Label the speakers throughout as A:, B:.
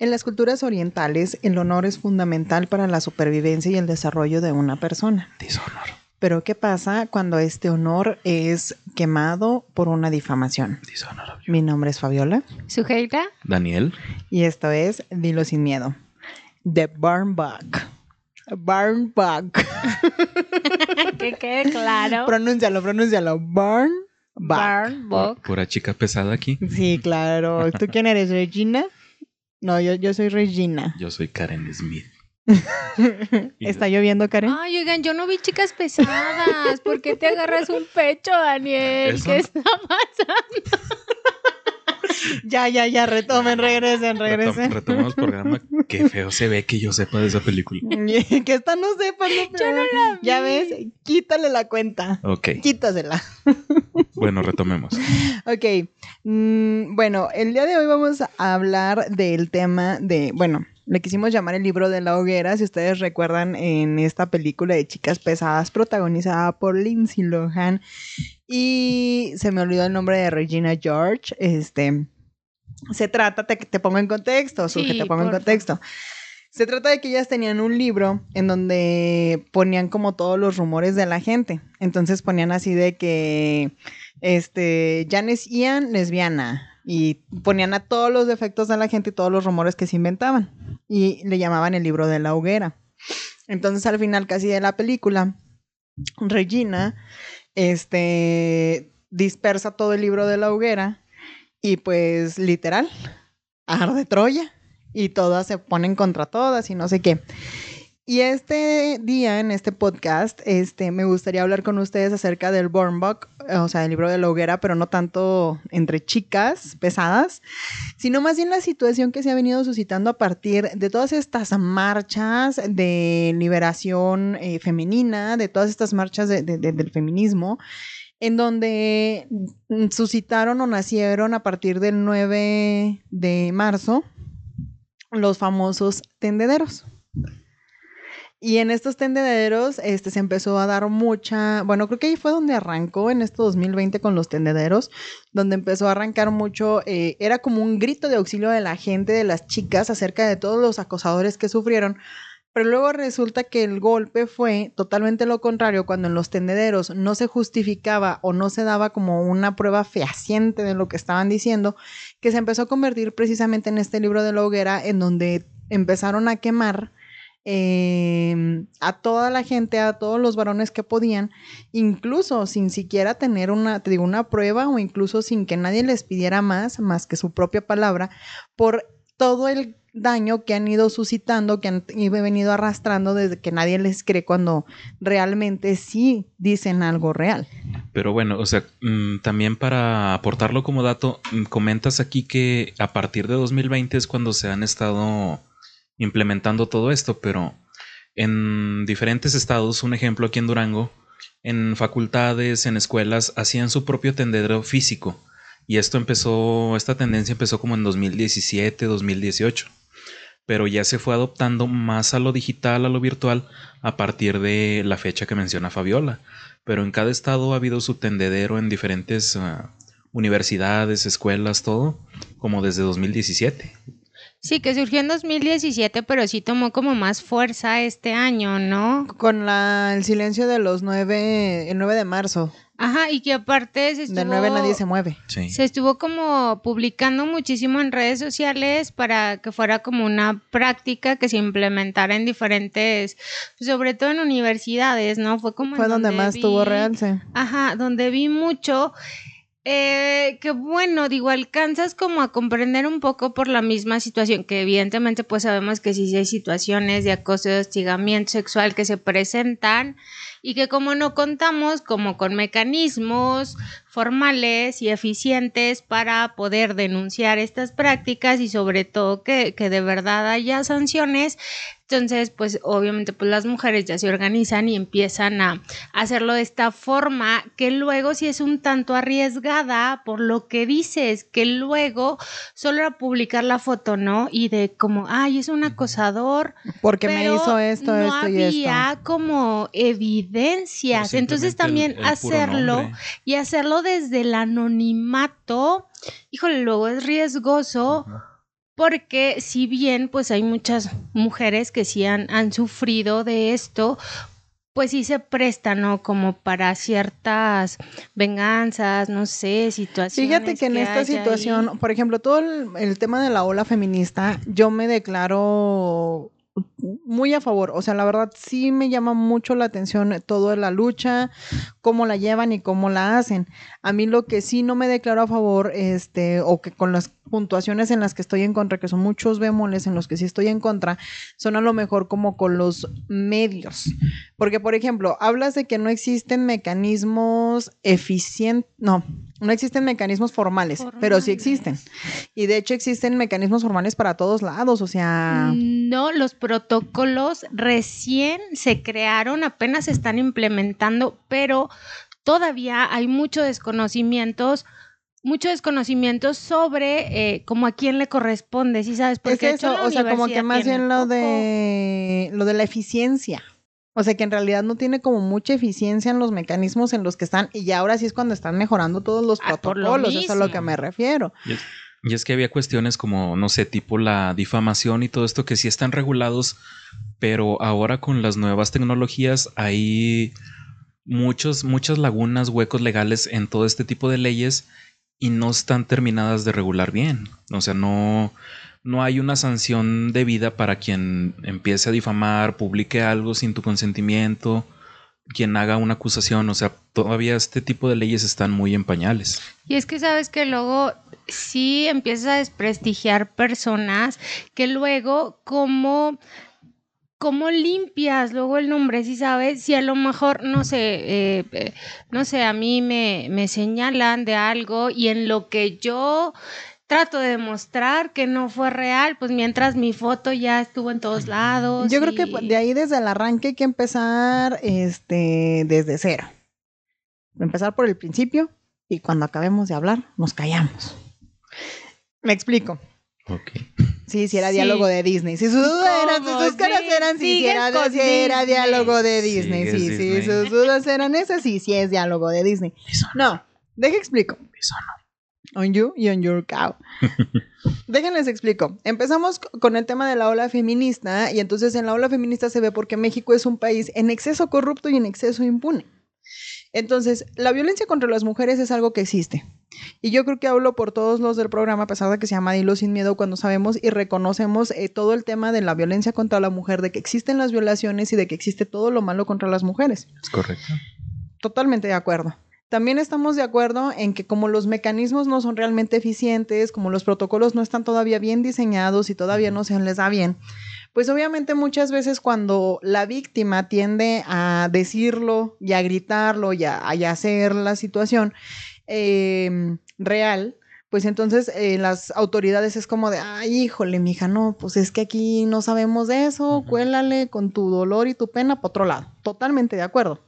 A: En las culturas orientales, el honor es fundamental para la supervivencia y el desarrollo de una persona.
B: Dishonor.
A: Pero ¿qué pasa cuando este honor es quemado por una difamación?
B: Dishonor.
A: Mi nombre es Fabiola
C: ¿Sujeita?
B: Daniel.
A: y esto es Dilo sin miedo. The Burn Bug. Burn Bug.
C: que quede claro.
A: pronúncialo, pronúncialo. Burn Bug.
C: Burn book.
B: Pura chica pesada aquí.
A: Sí, claro. ¿Tú quién eres, Regina? No, yo, yo soy Regina.
B: Yo soy Karen Smith.
A: ¿Está lloviendo, Karen?
C: Ay, oigan, yo no vi chicas pesadas. ¿Por qué te agarras un pecho, Daniel?
B: Eso-
C: ¿Qué está pasando?
A: Ya, ya, ya, retomen, regresen,
B: Retom-
A: regresen.
B: retomamos programa. Qué feo se ve que yo sepa de esa película.
A: que esta no sepa, no,
C: Yo no la
A: Ya
C: vi.
A: ves, quítale la cuenta.
B: Ok.
A: Quítasela.
B: Bueno, retomemos.
A: Ok. mm, bueno, el día de hoy vamos a hablar del tema de, bueno, le quisimos llamar el libro de la hoguera, si ustedes recuerdan en esta película de chicas pesadas protagonizada por Lindsay Lohan y se me olvidó el nombre de Regina George, este, se trata, te, te pongo en contexto, Suge,
C: Sí,
A: te pongo en contexto. Se trata de que ellas tenían un libro en donde ponían como todos los rumores de la gente. Entonces ponían así de que este, Janice Ian, lesbiana. Y ponían a todos los defectos de la gente y todos los rumores que se inventaban. Y le llamaban el libro de la hoguera. Entonces, al final casi de la película, Regina, este, dispersa todo el libro de la hoguera. Y pues, literal, arde Troya. Y todas se ponen contra todas y no sé qué. Y este día, en este podcast, este, me gustaría hablar con ustedes acerca del Born Book, o sea, el libro de la hoguera, pero no tanto entre chicas pesadas, sino más bien la situación que se ha venido suscitando a partir de todas estas marchas de liberación eh, femenina, de todas estas marchas de- de- de- del feminismo, en donde mm, suscitaron o nacieron a partir del 9 de marzo los famosos tendederos. Y en estos tendederos este, se empezó a dar mucha, bueno, creo que ahí fue donde arrancó en este 2020 con los tendederos, donde empezó a arrancar mucho, eh, era como un grito de auxilio de la gente, de las chicas, acerca de todos los acosadores que sufrieron. Pero luego resulta que el golpe fue totalmente lo contrario, cuando en los tendederos no se justificaba o no se daba como una prueba fehaciente de lo que estaban diciendo, que se empezó a convertir precisamente en este libro de la hoguera, en donde empezaron a quemar eh, a toda la gente, a todos los varones que podían, incluso sin siquiera tener una, digo, una prueba o incluso sin que nadie les pidiera más, más que su propia palabra, por todo el daño que han ido suscitando, que han venido arrastrando desde que nadie les cree cuando realmente sí dicen algo real.
B: Pero bueno, o sea, mm, también para aportarlo como dato, mm, comentas aquí que a partir de 2020 es cuando se han estado implementando todo esto, pero en diferentes estados, un ejemplo aquí en Durango, en facultades, en escuelas, hacían su propio tendedero físico. Y esto empezó, esta tendencia empezó como en 2017, 2018. Pero ya se fue adoptando más a lo digital, a lo virtual, a partir de la fecha que menciona Fabiola pero en cada estado ha habido su tendedero en diferentes ah, universidades, escuelas, todo, como desde 2017.
C: Sí, que surgió en 2017, pero sí tomó como más fuerza este año, ¿no?
A: Con la, el silencio de los 9, el 9 de marzo,
C: Ajá, y que aparte se estuvo...
A: del 9 nadie se mueve.
B: Sí.
C: Se estuvo como publicando muchísimo en redes sociales para que fuera como una práctica que se implementara en diferentes, sobre todo en universidades, ¿no? Fue como
A: Fue donde más
C: vi-
A: tuvo realce.
C: Ajá, donde vi mucho. Eh, que bueno, digo, alcanzas como a comprender un poco por la misma situación, que evidentemente pues sabemos que sí, sí hay situaciones de acoso y hostigamiento sexual que se presentan y que como no contamos como con mecanismos formales y eficientes para poder denunciar estas prácticas y sobre todo que, que de verdad haya sanciones, entonces, pues obviamente pues las mujeres ya se organizan y empiezan a hacerlo de esta forma que luego sí es un tanto arriesgada por lo que dices, que luego solo era publicar la foto, ¿no? Y de como, ay, es un acosador.
A: Porque me hizo esto,
C: no
A: esto y
C: había
A: esto.
C: como evidencias. Entonces también
B: el- el puro
C: hacerlo y hacerlo desde el anonimato, híjole, luego es riesgoso porque si bien pues hay muchas mujeres que sí han, han sufrido de esto, pues sí se presta, ¿no? Como para ciertas venganzas, no sé, situaciones.
A: Fíjate que en esta situación, por ejemplo, todo el, tema de la ola feminista, yo me declaro muy a favor. O sea, la verdad sí me llama mucho la atención todo la lucha, cómo la llevan y cómo la hacen. A mí lo que sí no me declaro a favor, este, o que con las puntuaciones en las que estoy en contra, que son muchos bemoles en los que sí estoy en contra, son a lo mejor como con los medios. Porque, por ejemplo, hablas de que no existen mecanismos eficientes, no, no existen mecanismos formales, pero sí existen. Y de hecho existen mecanismos formales para todos lados, o sea...
C: No, los protocolos recién se crearon, apenas se están implementando, pero todavía hay muchos desconocimientos mucho desconocimiento sobre eh, como a quién le corresponde, ¿sí sabes?
A: Es eso, o sea, como que más bien lo de lo de la eficiencia. O sea, que en realidad no tiene como mucha eficiencia en los mecanismos en los que están y ya ahora sí es cuando están mejorando todos los ah, protocolos, eso es a lo que me refiero.
B: Y es, que había cuestiones como, no sé, tipo la difamación y todo esto que sí están regulados, pero ahora con las nuevas tecnologías hay muchos, muchas lagunas, huecos legales en todo este tipo de leyes y no están terminadas de regular bien. O sea, no, no hay una sanción debida para quien empiece a difamar, publique algo sin tu consentimiento, quien haga una acusación. O sea, todavía este tipo de leyes están muy en pañales.
C: Y es que sabes que luego sí empiezas a desprestigiar personas que luego como ¿cómo limpias luego el nombre? Si sabes, si a lo mejor, no sé, eh, eh, no sé, a mí me, me señalan de algo y en lo que yo trato de demostrar que no fue real, pues mientras mi foto ya estuvo en todos lados.
A: Yo creo que de ahí desde el arranque hay que empezar este, desde cero. Empezar por el principio y cuando acabemos de hablar nos callamos. Me explico.
B: Ok.
A: Sí, si era diálogo de Disney. Si sus dudas eran, sus caras eran, sí, si era, si era diálogo de Disney. Sí, sí, sus dudas eran esas, sí, sí es diálogo de Disney. No, deje explico. On you y on your cow. Déjenles explico. Empezamos con el tema de la ola feminista y entonces en la ola feminista se ve porque México es un país en exceso corrupto y en exceso impune. Entonces, la violencia contra las mujeres es algo que existe. Y yo creo que hablo por todos los del programa, a pesar de que se llama Dilo sin miedo, cuando sabemos y reconocemos eh, todo el tema de la violencia contra la mujer, de que existen las violaciones y de que existe todo lo malo contra las mujeres.
B: Es correcto.
A: Totalmente de acuerdo. También estamos de acuerdo en que como los mecanismos no son realmente eficientes, como los protocolos no están todavía bien diseñados y todavía no se les da bien, pues obviamente muchas veces cuando la víctima tiende a decirlo y a gritarlo y a, hacer la situación em, real, pues entonces eh, las autoridades es como de, ay, híjole, mija, no, pues es que aquí no sabemos de eso, cuélale con tu dolor y tu pena para otro lado. Totalmente de acuerdo.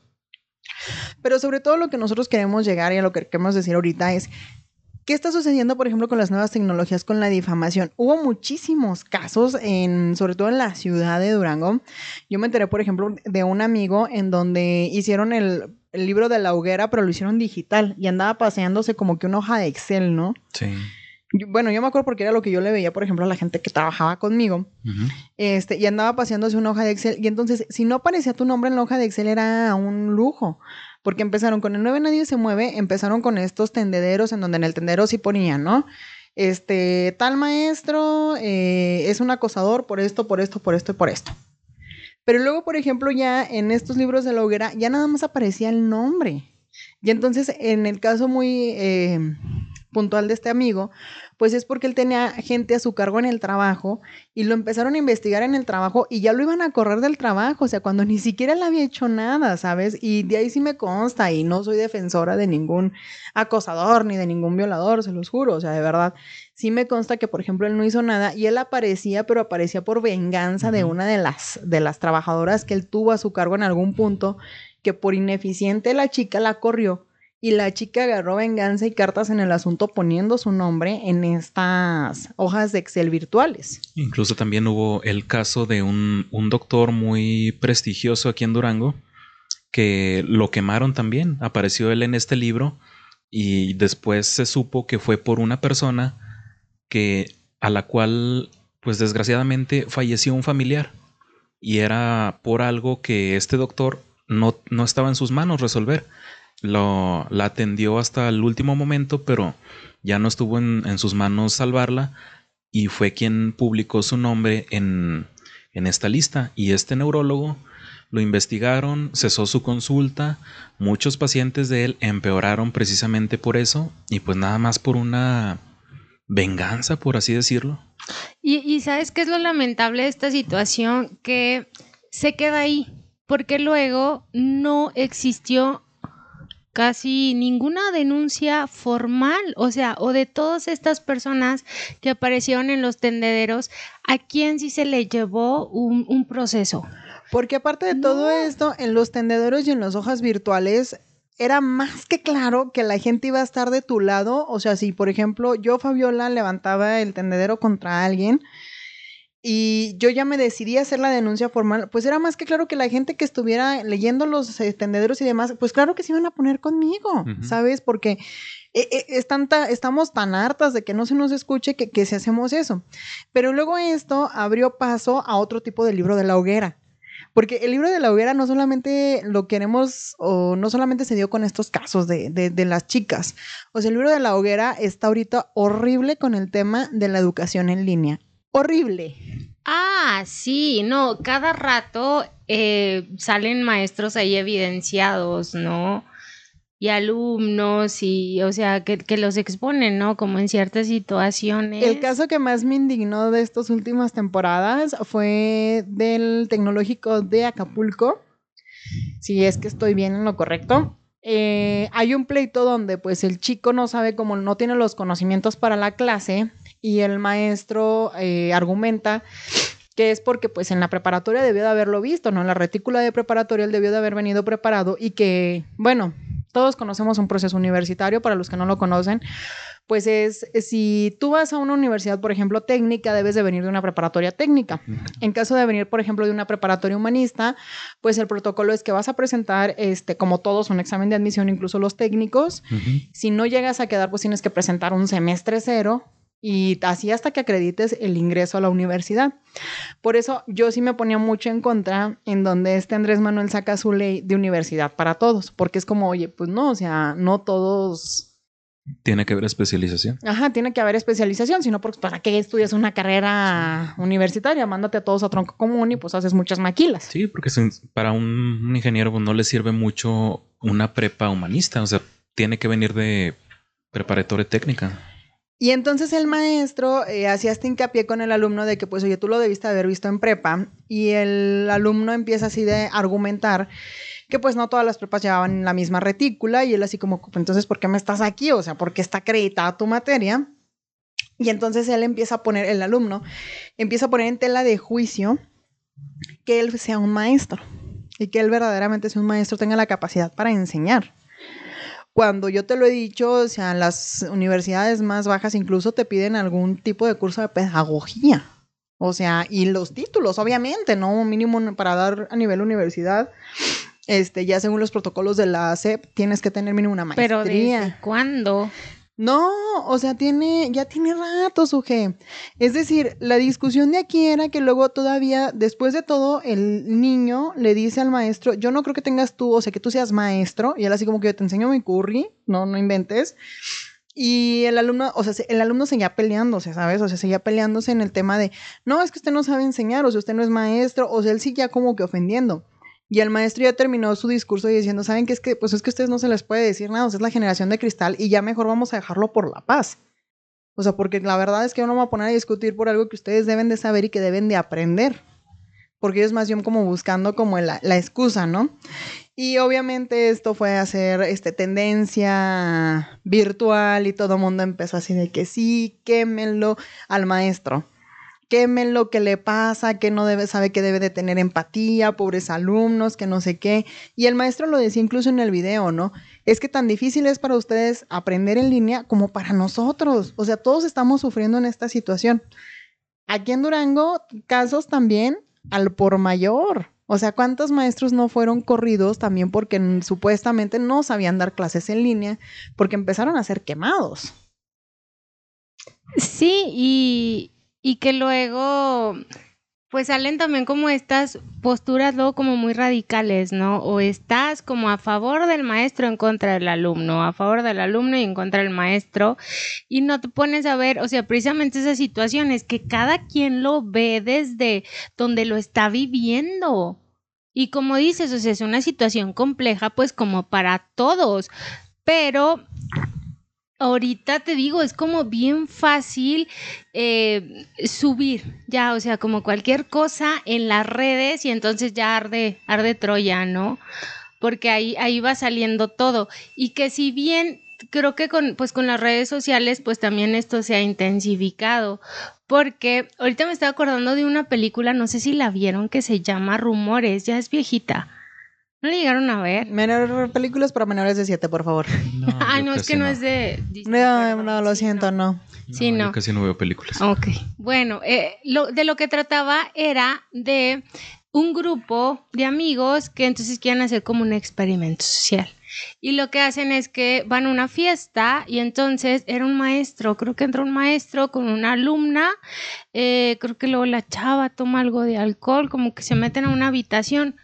A: Pero sobre todo lo que nosotros queremos llegar y a lo que queremos decir ahorita es, ¿Qué está sucediendo, por ejemplo, con las nuevas tecnologías, con la difamación? Hubo muchísimos casos, en, sobre todo en la ciudad de Durango. Yo me enteré, por ejemplo, de un amigo en donde hicieron el, libro de la hoguera, pero lo hicieron digital y andaba paseándose como que una hoja de Excel, ¿no?
B: Sí.
A: bueno, yo me acuerdo porque era lo que yo le veía, por ejemplo, a la gente que trabajaba conmigo. este, y andaba paseándose una hoja de Excel. Y entonces, si no aparecía tu nombre en la hoja de Excel, era un lujo porque empezaron con el 9 nadie se mueve, empezaron con estos tendederos en donde en el tendero sí ponían, ¿no? Este, tal maestro eh, es un acosador por esto, por esto, por esto y por esto. Pero luego, por ejemplo, ya en estos libros de la hoguera, ya nada más aparecía el nombre. Y entonces, en el caso muy eh, puntual de este amigo, pues es porque él tenía gente a su cargo en el trabajo y lo empezaron a investigar en el trabajo y ya lo iban a correr del trabajo, o sea, cuando ni siquiera le había hecho nada, ¿sabes? Y de ahí sí me consta y no soy defensora de ningún acosador ni de ningún violador, se los juro, o sea, de verdad, sí me consta que, por ejemplo, él no hizo nada y él aparecía, pero aparecía por venganza de una de las, de las trabajadoras que él tuvo a su cargo en algún punto, que por ineficiente la chica la corrió y la chica agarró venganza y cartas en el asunto poniendo su nombre en estas hojas de Excel virtuales.
B: Incluso también hubo el caso de un, doctor muy prestigioso aquí en Durango que lo quemaron también. Apareció él en este libro y después se supo que fue por una persona que a la cual, pues desgraciadamente, falleció un familiar. Y era por algo que este doctor no, no estaba en sus manos resolver. Lo, la atendió hasta el último momento, pero ya no estuvo en, en sus manos salvarla y fue quien publicó su nombre en, en esta lista. Y este neurólogo lo investigaron, cesó su consulta, muchos pacientes de él empeoraron precisamente por eso y pues nada más por una venganza, por así decirlo.
C: Y, y sabes qué es lo lamentable de esta situación, que se queda ahí, porque luego no existió casi ninguna denuncia formal, o sea, o de todas estas personas que aparecieron en los tendederos, ¿a quién sí se le llevó un, un proceso?
A: Porque aparte de todo esto, en los tendederos y en las hojas virtuales, era más que claro que la gente iba a estar de tu lado. O sea, si por ejemplo yo, Fabiola, levantaba el tendedero contra alguien y yo ya me decidí a hacer la denuncia formal, pues era más que claro que la gente que estuviera leyendo los eh, tendederos y demás, pues claro que se iban a poner conmigo. ¿sabes? Porque eh, eh, es tanta, estamos tan hartas de que no se nos escuche que, que si hacemos eso. Pero luego esto abrió paso a otro tipo de libro de la hoguera. Porque el libro de la hoguera no solamente lo queremos, o no solamente se dio con estos casos de, de, de las chicas. O sea, el libro de la hoguera está ahorita horrible con el tema de la educación en línea. Horrible.
C: Ah, sí, no, cada rato eh, salen maestros ahí evidenciados, ¿no? Y alumnos, y, o sea, que, que los exponen, ¿no? Como en ciertas situaciones.
A: El caso que más me indignó de estas últimas temporadas fue del tecnológico de Acapulco. Si es que estoy bien en lo correcto. Eh, hay un pleito donde pues el chico no sabe cómo no tiene los conocimientos para la clase y el maestro eh, argumenta que es porque pues en la preparatoria debió de haberlo visto, ¿no? En la retícula de preparatoria él debió de haber venido preparado y que, bueno, todos conocemos un proceso universitario, para los que no lo conocen, pues es, si tú vas a una universidad, por ejemplo, técnica, debes de venir de una preparatoria técnica. En caso de venir, por ejemplo, de una preparatoria humanista, pues el protocolo es que vas a presentar, este, como todos, un examen de admisión, incluso los técnicos. Si no llegas a quedar, pues tienes que presentar un semestre cero y así hasta que acredites el ingreso a la universidad. Por eso yo sí me ponía mucho en contra en donde este Andrés Manuel saca su ley de universidad para todos, porque es como, oye, pues no, o sea, no todos
B: Tiene que haber especialización.
A: Ajá, tiene que haber especialización, sino porque para qué estudias una carrera universitaria, mándate a todos a tronco común y pues haces muchas maquilas.
B: Sí, porque para un, un ingeniero pues, no le sirve mucho una prepa humanista, o sea, tiene que venir de preparatoria técnica.
A: Y entonces el maestro eh, hacía este hincapié con el alumno de que, pues, oye, tú lo debiste haber visto en prepa. Y el alumno empieza así de argumentar que, pues, no todas las prepas llevaban la misma retícula. Y él así como, entonces, ¿por qué me estás aquí? O sea, ¿por qué está acreditada tu materia? Y entonces él empieza a poner, el alumno empieza a poner en tela de juicio que él sea un maestro. Y que él verdaderamente sea un maestro, tenga la capacidad para enseñar. Cuando yo te lo he dicho, o sea, las universidades más bajas incluso te piden algún tipo de curso de pedagogía. O sea, y los títulos, obviamente, ¿no? Mínimo para dar a nivel universidad. Este, ya según los protocolos de la SEP, tienes que tener mínimo una
C: Pero
A: maestría.
C: ¿desde cuándo?
A: No, o sea, tiene, ya tiene rato, suje. Es decir, la discusión de aquí era que luego todavía, después de todo, el niño le dice al maestro, yo no creo que tengas tú, o sea, que tú seas maestro, y él así como que yo te enseño mi curry, no, no inventes. Y el alumno, o sea, se- el alumno seguía peleándose, ¿sabes? O sea, seguía peleándose en el tema de, no, es que usted no sabe enseñar, o sea, usted no es maestro, o sea, él ya como que ofendiendo. Y el maestro ya terminó su discurso diciendo, ¿saben qué es que? Pues es que ustedes no se les puede decir nada, es la generación de cristal y ya mejor vamos a dejarlo por la paz. O sea, porque la verdad es que yo no me voy a poner a discutir por algo que ustedes deben de saber y que deben de aprender. Porque ellos más bien como buscando como la, la excusa, ¿no? Y obviamente esto fue a ser este, tendencia virtual y todo el mundo empezó así de que sí, quémenlo al maestro. Quémenlo, ¿qué le pasa? Que no debe, sabe que debe de tener empatía, pobres alumnos, que no sé qué. Y el maestro lo decía incluso en el video, ¿no? Es que tan difícil es para ustedes aprender en línea como para nosotros. O sea, todos estamos sufriendo en esta situación. Aquí en Durango, casos también al por mayor. O sea, ¿cuántos maestros no fueron corridos también porque supuestamente no sabían dar clases en línea porque empezaron a ser quemados?
C: Sí, y, y que luego pues salen también como estas posturas luego como muy radicales, ¿no? O estás como a favor del maestro en contra del alumno, a favor del alumno y en contra del maestro, y no te pones a ver, o sea, precisamente esas situaciones que cada quien lo ve desde donde lo está viviendo. Y como dices, o sea, es una situación compleja pues como para todos, pero ahorita te digo, es como bien fácil eh, subir, ya, o sea, como cualquier cosa en las redes y entonces ya arde, arde Troya, ¿no? Porque ahí, ahí va saliendo todo. Y que si bien creo que con, pues con las redes sociales, pues también esto se ha intensificado. Porque ahorita me estoy acordando de una película, no sé si la vieron, que se llama Rumores, ya es viejita ¿No le llegaron a ver?
A: Menor, películas para menores de 7, por favor.
C: No, Ay, no, es que no. es de
A: No, no, lo siento, no.
C: Sí, no.
B: Yo casi no veo películas.
C: Ok. Bueno, eh, lo, de lo que trataba era de un grupo de amigos que entonces quieren hacer como un experimento social. Y lo que hacen es que van a una fiesta y entonces era un maestro, creo que entra un maestro con una alumna, eh, creo que luego la chava toma algo de alcohol, como que se meten a una habitación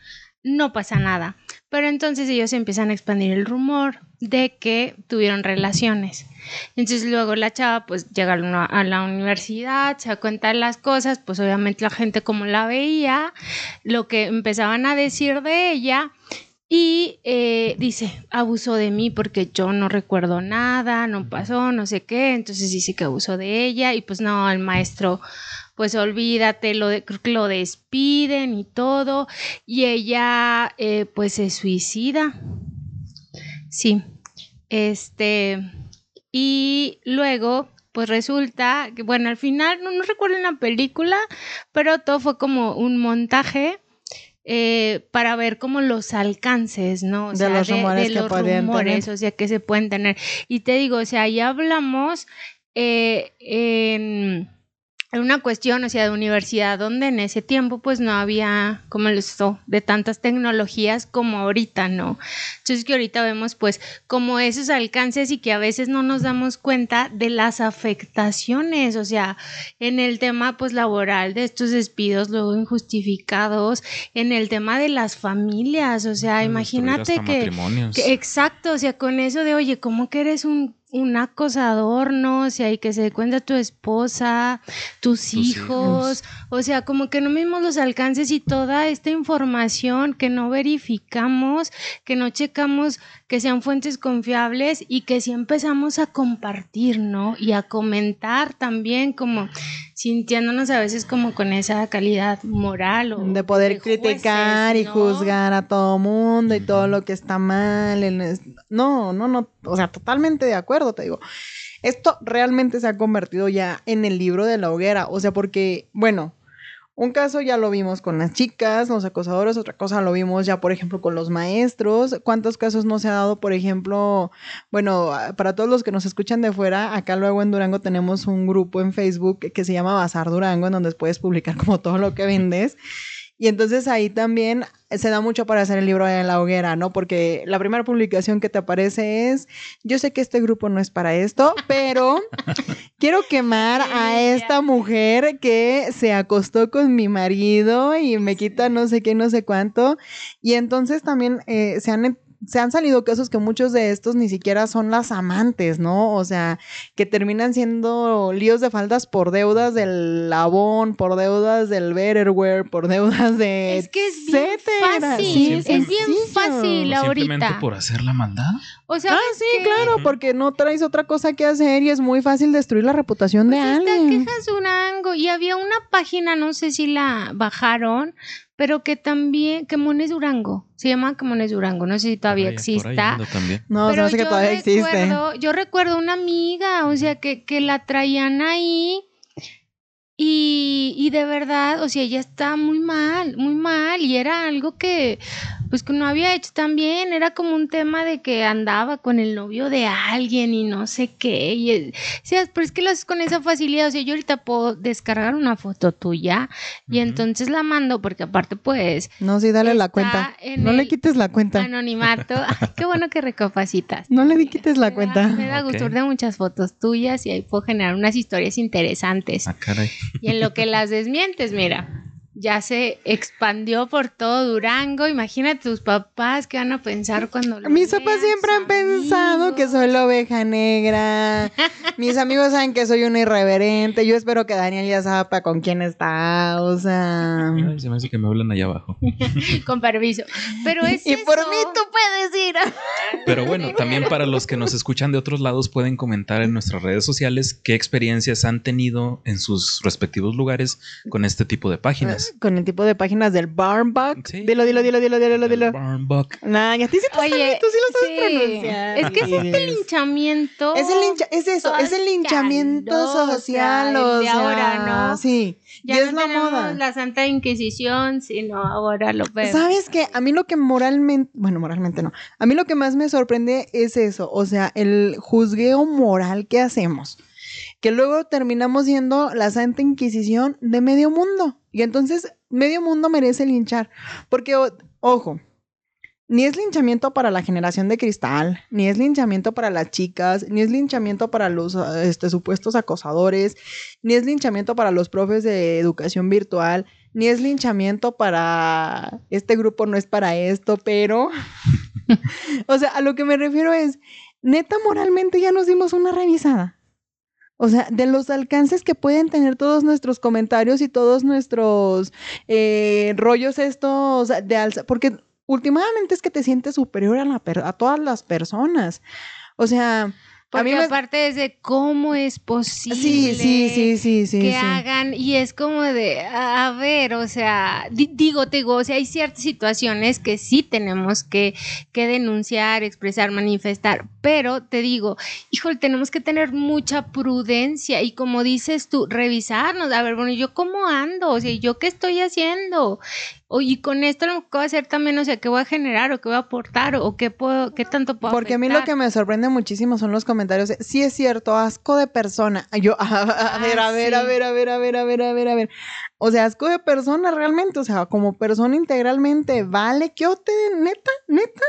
C: no pasa nada. Pero entonces ellos empiezan a expandir el rumor de que tuvieron relaciones. Entonces luego la chava pues llega a la universidad, se cuenta las cosas, pues obviamente la gente como la veía, lo que empezaban a decir de ella y eh, dice, abusó de mí porque yo no recuerdo nada, no pasó, no sé qué, entonces dice que abusó de ella y pues no, el maestro pues olvídate, lo, de, lo despiden y todo, y ella eh, pues se suicida. Sí, este, y luego pues resulta que, bueno, al final, no, recuerdo en la película, pero todo fue como un montaje eh, para ver como los alcances, ¿no?
A: de los rumores, que rumores
C: o sea, que se pueden tener. Y te digo, o sea, ahí hablamos eh, en una cuestión, o sea, de universidad, donde en ese tiempo pues no había como esto de tantas tecnologías como ahorita, ¿no? Entonces que ahorita vemos pues como esos alcances y que a veces no nos damos cuenta de las afectaciones, o sea, en el tema pues laboral de estos despidos luego injustificados, en el tema de las familias, o sea, imagínate que, que, exacto, o sea, con eso de, oye, ¿cómo que eres un un acosador, ¿no? O sea, y que se dé cuenta tu esposa, tus, hijos, o sea, como que no mismos los alcances y toda esta información que no verificamos, que no checamos que sean fuentes confiables y que si empezamos a compartir, ¿no? Y a comentar también como sintiéndonos a veces como con esa calidad moral o
A: de poder criticar y juzgar a todo mundo y todo lo que está mal. No, no, no, o sea, totalmente de acuerdo, te digo. Esto realmente se ha convertido ya en el libro de la hoguera, o sea, porque, bueno, un caso ya lo vimos con las chicas, los acosadores, otra cosa lo vimos ya, por ejemplo, con los maestros. ¿Cuántos casos no se ha dado, por ejemplo? Bueno, para todos los que nos escuchan de fuera, acá luego en Durango tenemos un grupo en Facebook que se llama Bazar Durango, en donde puedes publicar como todo lo que vendes. Y entonces ahí también se da mucho para hacer el libro de la hoguera, ¿no? Porque la primera publicación que te aparece es, yo sé que este grupo no es para esto, pero quiero quemar a esta mujer que se acostó con mi marido y me quita no sé qué, no sé cuánto. Y entonces también eh, se han se han salido casos que muchos de estos ni siquiera son las amantes, ¿no? O sea, que terminan siendo líos de faldas por deudas del Avon, por deudas del Betterware, por deudas de
C: Es que es bien fácil, es bien fácil ahorita.
B: Simplemente por hacer la maldad.
A: O sea, ah, sí, claro, porque no traes otra cosa que hacer y es muy fácil destruir la reputación de pues alguien.
C: quejas Durango y había una página, no sé si la bajaron, pero que también, que Mones Durango, se llama Mones Durango, no sé si todavía exista.
A: No, pero sé que todavía existe.
C: Yo recuerdo una amiga, o sea, que, que la traían ahí y, y de verdad, o sea, ella está muy mal, muy mal y era algo que pues que no había hecho también, era como un tema de que andaba con el novio de alguien y no sé qué, y, o sea, pero es que lo haces con esa facilidad, o sea, yo ahorita puedo descargar una foto tuya y entonces la mando porque aparte pues
A: No, sí, dale la cuenta.
C: en
A: No le quites la cuenta.
C: anonimato, Ay, qué bueno que recapacitas.
A: No le quites la
C: Me da-
A: cuenta.
C: Me da gusto de muchas fotos tuyas y ahí puedo generar unas historias interesantes.
B: Ah, caray.
C: Y en lo que las desmientes, mira, ya se expandió por todo Durango. Imagínate tus papás que van a pensar cuando lo
A: Mis papás siempre han pensado que soy la oveja negra. Mis amigos saben que soy una irreverente. Yo espero que Daniel ya sepa con quién está. O sea.
B: Ay, se me hace que me hablan allá abajo.
C: Con permiso. Pero es
A: Y por mí tú puedes ir.
B: Pero bueno, también para los que nos escuchan de otros lados pueden comentar en nuestras redes sociales qué experiencias han tenido en sus respectivos lugares con este tipo de páginas.
A: Con el tipo de páginas del Barnbuck.
B: Sí.
A: Dilo, dilo, dilo, dilo, dilo, dilo.
B: Barn Buck.
A: Nah, ya te sí te
C: Oye,
A: tú sí lo sabes
C: sí.
A: pronunciar.
C: Es que es este linchamiento.
A: Es el lincha, es eso, es el linchamiento social, o
C: de
A: sea,
C: ahora, ¿no?
A: Sí,
C: Ya
A: y es
C: no
A: la
C: tenemos
A: moda.
C: la Santa Inquisición, sino ahora lo vemos.
A: ¿Sabes qué? A mí lo que moralmente, bueno, moralmente no. A mí lo que más me sorprende es eso, o sea, el juzgueo moral que hacemos. Que luego terminamos siendo la Santa Inquisición de medio mundo. Y entonces medio mundo merece linchar. Porque, ojo, ni es linchamiento para la generación de cristal, ni es linchamiento para las chicas, ni es linchamiento para los este, supuestos acosadores, ni es linchamiento para los profes de educación virtual, ni es linchamiento para este grupo no es para esto, pero o sea, a lo que me refiero es neta moralmente ya nos dimos una revisada. O sea, de los alcances que pueden tener todos nuestros comentarios y todos nuestros eh, rollos estos de alza, porque últimamente es que te sientes superior a, la per- a todas las personas. O sea,
C: Porque
A: a mí me...
C: aparte es de cómo es posible
A: Sí, sí, sí, sí, sí.
C: que hagan y es como de, a a ver, o sea, di- digo, te digo, o sea, hay ciertas situaciones que sí tenemos que, que denunciar, expresar, manifestar, pero te digo, híjole, tenemos que tener mucha prudencia y como dices tú, revisarnos, a ver, bueno, yo cómo ando, o sea, yo qué estoy haciendo, o, y con esto lo que voy a hacer también, o sea, qué voy a generar o qué voy a aportar o qué puedo, qué tanto puedo
A: Porque a mí lo que me sorprende muchísimo son los comentarios. de, Sí es cierto, asco de persona. Yo, a, a- a ver, a
C: Ah,
A: ver, a ver, a ver, a ver, a ver, a ver, a ver. O sea, asco de persona realmente, o sea, como persona integralmente, ¿vale? ¿Qué te neta? ¿Neta?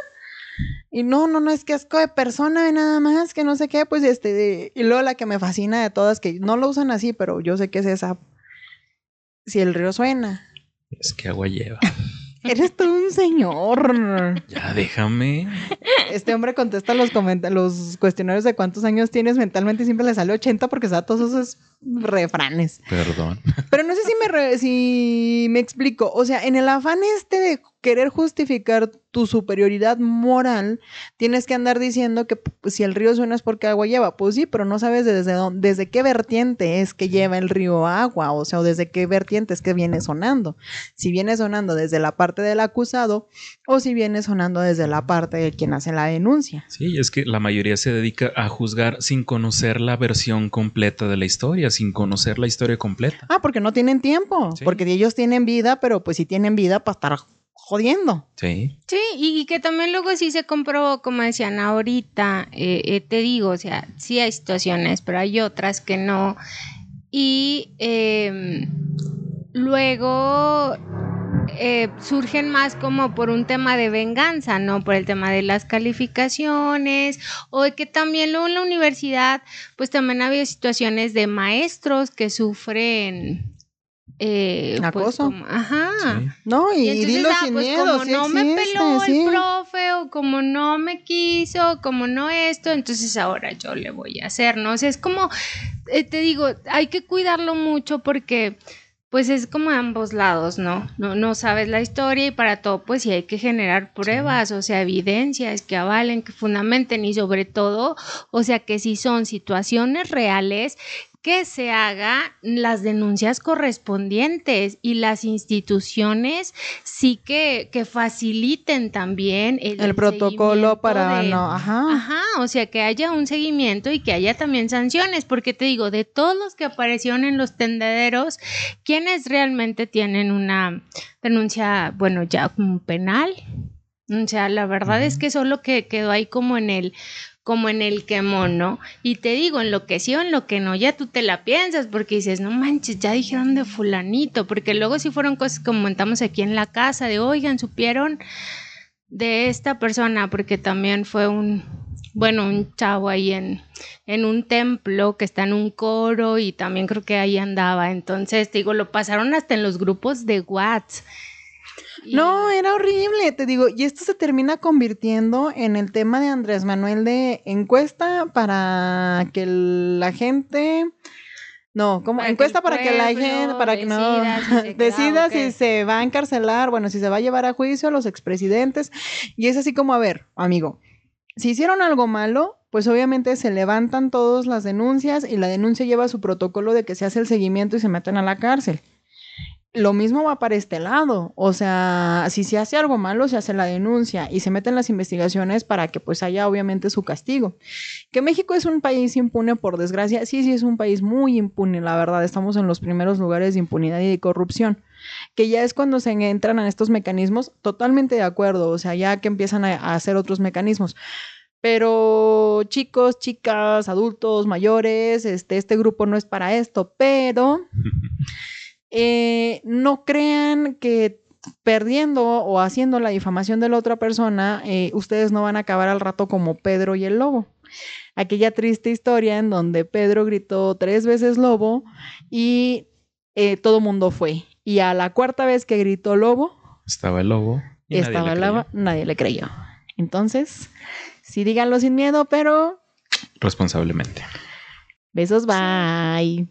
A: Y no, no, no, es que asco de persona, nada más, que no sé qué, pues este, de- y luego la que me fascina de todas, que no lo usan así, pero yo sé que es esa. Si el río suena,
B: Es que agua lleva.
A: eres tú un señor.
B: Ya déjame.
A: Este hombre contesta los, los cuestionarios de cuántos años tienes mentalmente y siempre le sale 80 porque sabe todos esos refranes.
B: Perdón.
A: Pero no sé si me, re- si me explico. O sea, en el afán este de querer justificar tu superioridad moral, tienes que andar diciendo que pues, si el río suena es porque agua lleva. Pues sí, pero no sabes desde dónde, desde qué vertiente es que lleva el río agua, o sea, o desde qué vertiente es que viene sonando. Si viene sonando desde la parte del acusado o si viene sonando desde la parte de quien hace la denuncia.
B: Sí, es que la mayoría se dedica a juzgar sin conocer la versión completa de la historia, sin conocer la historia completa.
A: Ah, porque no tienen tiempo,
B: Sí.
A: porque ellos tienen vida, pero pues si tienen vida para estar jodiendo.
B: Sí.
C: Sí, y, y que también luego sí se comprobó, como decían ahorita, eh, eh, te digo, o sea, sí hay situaciones, pero hay otras que no. Y eh, luego eh, surgen más como por un tema de venganza, ¿no? Por el tema de las calificaciones, o de que también luego en la universidad, pues también ha habido situaciones de maestros que sufren... Eh, pues,
A: Acoso.
C: como- ajá.
B: sí.
A: No, y,
C: Y entonces,
A: dilo
C: ah,
A: sin
C: pues
A: miedo,
C: como
A: sí
C: no me peló
A: sí.
C: el profe o como no me quiso, como no esto, entonces ahora yo le voy a hacer, ¿no? O sea, es como, eh, te digo, hay que cuidarlo mucho porque pues es como ambos lados, ¿no? No, no sabes la historia y para todo pues sí hay que generar pruebas, o sea, evidencias que avalen, que fundamenten y sobre todo, o sea, que si son situaciones reales, que se haga las denuncias correspondientes y las instituciones sí que, que faciliten también el,
A: El protocolo para
C: de-
A: no, ajá.
C: Ajá, o sea, que haya un seguimiento y que haya también sanciones, porque te digo, de todos los que aparecieron en los tendederos, ¿quiénes realmente tienen una denuncia, bueno, ya como penal? O sea, la verdad es que solo que quedó ahí como en el como en el quemón, ¿no? Y te digo, en lo que sí o en lo que no, ya tú te la piensas porque dices, no manches, ya dijeron de fulanito, porque luego sí fueron cosas como comentamos aquí en la casa, de, oigan, supieron de esta persona, porque también fue un, bueno, un chavo ahí en, en un templo que está en un coro y también creo que ahí andaba. Entonces, te digo, lo pasaron hasta en los grupos de WhatsApp.
A: No, era horrible, te digo, y esto se termina convirtiendo en el tema de Andrés Manuel de encuesta para que la gente... No, como encuesta para que la gente, para que no decida si se va a encarcelar, bueno, si se va a llevar a juicio a los expresidentes. Y es así como, a ver, amigo, si hicieron algo malo, pues obviamente se levantan todas las denuncias y la denuncia lleva su protocolo de que se hace el seguimiento y se meten a la cárcel lo mismo va para este lado. O sea, si se hace algo malo, se hace la denuncia y se meten las investigaciones para que pues haya obviamente su castigo. Que México es un país impune, por desgracia. Sí, sí, es un país muy impune, la verdad. Estamos en los primeros lugares de impunidad y de corrupción. Que ya es cuando se entran en estos mecanismos, totalmente de acuerdo. O sea, ya que empiezan a, hacer otros mecanismos. Pero chicos, chicas, adultos, mayores, este, este grupo no es para esto, pero Eh, no crean que perdiendo o haciendo la difamación de la otra persona, eh, ustedes no van a acabar al rato como Pedro y el lobo. Aquella triste historia en donde Pedro gritó tres veces lobo y eh, todo mundo fue. Y a la cuarta vez que gritó lobo,
B: estaba el lobo.
A: Y estaba el lobo, nadie le creyó. Entonces, sí díganlo sin miedo, pero
B: responsablemente.
A: Besos, bye.